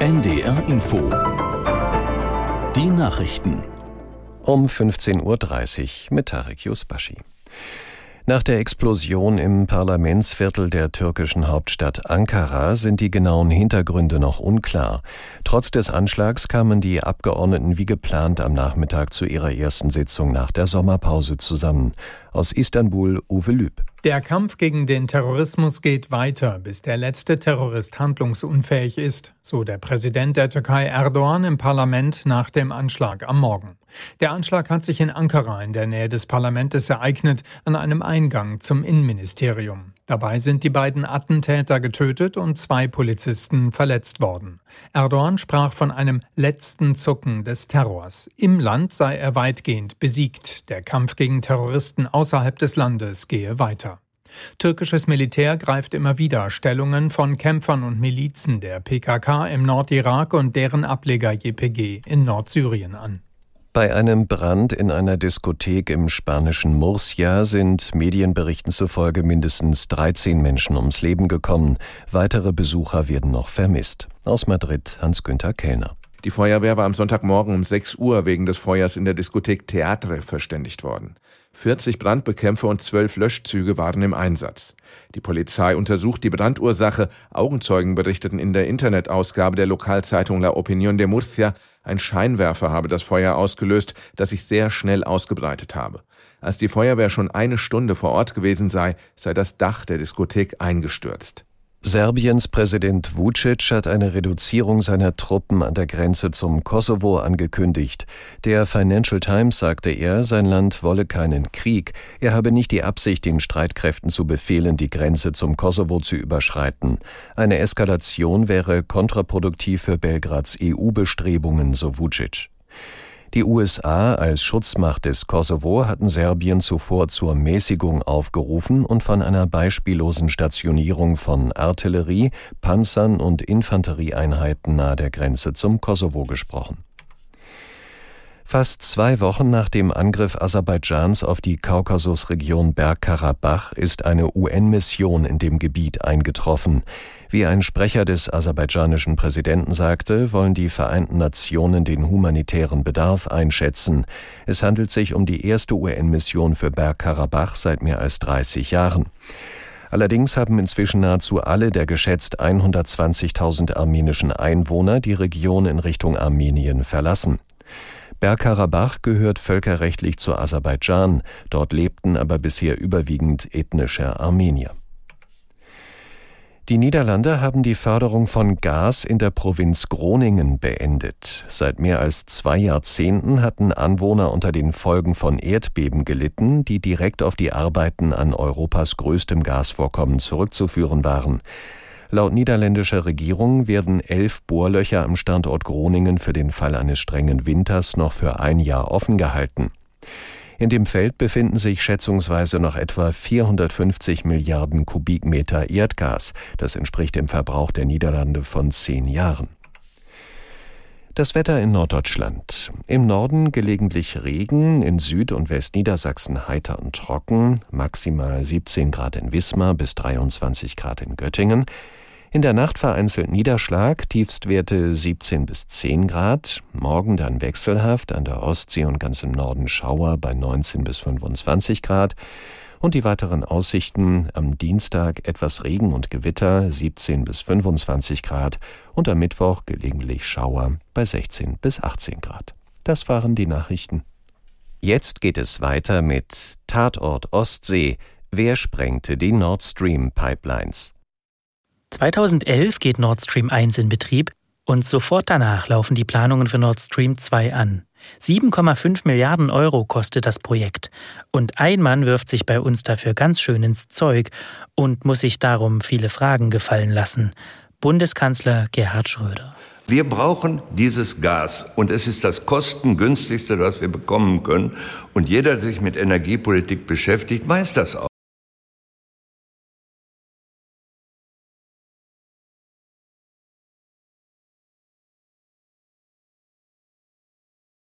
NDR Info. Die Nachrichten. Um 15.30 Uhr mit Tarek Yusbashi. Nach der Explosion im Parlamentsviertel der türkischen Hauptstadt Ankara sind die genauen Hintergründe noch unklar. Trotz des Anschlags kamen die Abgeordneten wie geplant am Nachmittag zu ihrer ersten Sitzung nach der Sommerpause zusammen. Aus Istanbul Uwe Lüb. Der Kampf gegen den Terrorismus geht weiter, bis der letzte Terrorist handlungsunfähig ist, so der Präsident der Türkei Erdogan im Parlament nach dem Anschlag am Morgen. Der Anschlag hat sich in Ankara in der Nähe des Parlaments ereignet, an einem Eingang zum Innenministerium. Dabei sind die beiden Attentäter getötet und zwei Polizisten verletzt worden. Erdogan sprach von einem letzten Zucken des Terrors. Im Land sei er weitgehend besiegt. Der Kampf gegen Terroristen außerhalb des Landes gehe weiter. Türkisches Militär greift immer wieder Stellungen von Kämpfern und Milizen der PKK im Nordirak und deren Ableger JPG in Nordsyrien an. Bei einem Brand in einer Diskothek im spanischen Murcia sind Medienberichten zufolge mindestens 13 Menschen ums Leben gekommen. Weitere Besucher werden noch vermisst. Aus Madrid Hans-Günther Kellner. Die Feuerwehr war am Sonntagmorgen um 6 Uhr wegen des Feuers in der Diskothek Theatre verständigt worden. 40 Brandbekämpfer und 12 Löschzüge waren im Einsatz. Die Polizei untersucht die Brandursache. Augenzeugen berichteten in der Internetausgabe der Lokalzeitung La Opinión de Murcia, ein Scheinwerfer habe das Feuer ausgelöst, das sich sehr schnell ausgebreitet habe. Als die Feuerwehr schon eine Stunde vor Ort gewesen sei, sei das Dach der Diskothek eingestürzt. Serbiens Präsident Vucic hat eine Reduzierung seiner Truppen an der Grenze zum Kosovo angekündigt. Der Financial Times sagte er, sein Land wolle keinen Krieg. Er habe nicht die Absicht, den Streitkräften zu befehlen, die Grenze zum Kosovo zu überschreiten. Eine Eskalation wäre kontraproduktiv für Belgrads EU-Bestrebungen, so Vucic. Die USA als Schutzmacht des Kosovo hatten Serbien zuvor zur Mäßigung aufgerufen und von einer beispiellosen Stationierung von Artillerie, Panzern und Infanterieeinheiten nahe der Grenze zum Kosovo gesprochen. Fast zwei Wochen nach dem Angriff Aserbaidschans auf die Kaukasusregion Bergkarabach ist eine UN-Mission in dem Gebiet eingetroffen. Wie ein Sprecher des aserbaidschanischen Präsidenten sagte, wollen die Vereinten Nationen den humanitären Bedarf einschätzen. Es handelt sich um die erste UN-Mission für Bergkarabach seit mehr als 30 Jahren. Allerdings haben inzwischen nahezu alle der geschätzt 120.000 armenischen Einwohner die Region in Richtung Armenien verlassen. Bergkarabach gehört völkerrechtlich zu Aserbaidschan, dort lebten aber bisher überwiegend ethnische Armenier. Die Niederlande haben die Förderung von Gas in der Provinz Groningen beendet. Seit mehr als zwei Jahrzehnten hatten Anwohner unter den Folgen von Erdbeben gelitten, die direkt auf die Arbeiten an Europas größtem Gasvorkommen zurückzuführen waren. Laut niederländischer Regierung werden elf Bohrlöcher am Standort Groningen für den Fall eines strengen Winters noch für ein Jahr offen gehalten. In dem Feld befinden sich schätzungsweise noch etwa 450 Milliarden Kubikmeter Erdgas. Das entspricht dem Verbrauch der Niederlande von zehn Jahren. Das Wetter in Norddeutschland. Im Norden gelegentlich Regen, in Süd- und Westniedersachsen heiter und trocken, maximal 17 Grad in Wismar bis 23 Grad in Göttingen. In der Nacht vereinzelt Niederschlag, Tiefstwerte 17 bis 10 Grad. Morgen dann wechselhaft, an der Ostsee und ganz im Norden Schauer bei 19 bis 25 Grad. Und die weiteren Aussichten am Dienstag etwas Regen und Gewitter 17 bis 25 Grad und am Mittwoch gelegentlich Schauer bei 16 bis 18 Grad. Das waren die Nachrichten. Jetzt geht es weiter mit Tatort Ostsee. Wer sprengte die Nord Stream Pipelines? 2011 geht Nord Stream 1 in Betrieb und sofort danach laufen die Planungen für Nord Stream 2 an. 7,5 Milliarden Euro kostet das Projekt. Und ein Mann wirft sich bei uns dafür ganz schön ins Zeug und muss sich darum viele Fragen gefallen lassen. Bundeskanzler Gerhard Schröder. Wir brauchen dieses Gas und es ist das kostengünstigste, was wir bekommen können. Und jeder, der sich mit Energiepolitik beschäftigt, weiß das auch.